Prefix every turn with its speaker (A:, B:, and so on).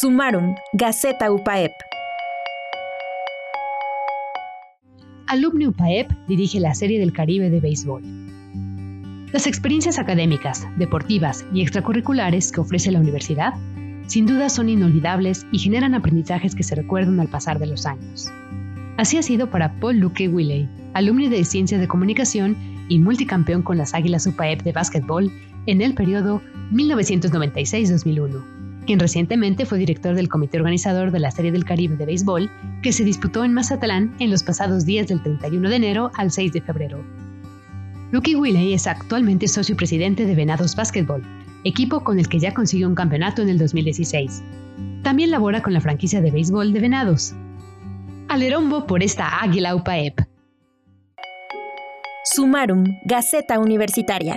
A: Sumaron, Gaceta UPAEP.
B: Alumni UPAEP dirige la Serie del Caribe de Béisbol. Las experiencias académicas, deportivas y extracurriculares que ofrece la universidad sin duda son inolvidables y generan aprendizajes que se recuerdan al pasar de los años. Así ha sido para Paul Luque Willey, alumni de Ciencias de Comunicación y multicampeón con las Águilas UPAEP de básquetbol en el periodo 1996-2001 quien recientemente fue director del comité organizador de la Serie del Caribe de Béisbol, que se disputó en Mazatlán en los pasados días del 31 de enero al 6 de febrero. Lucky Willey es actualmente socio presidente de Venados Basketball, equipo con el que ya consiguió un campeonato en el 2016. También labora con la franquicia de béisbol de Venados. Alerombo por esta Águila UPAEP.
A: Sumarum, Gaceta Universitaria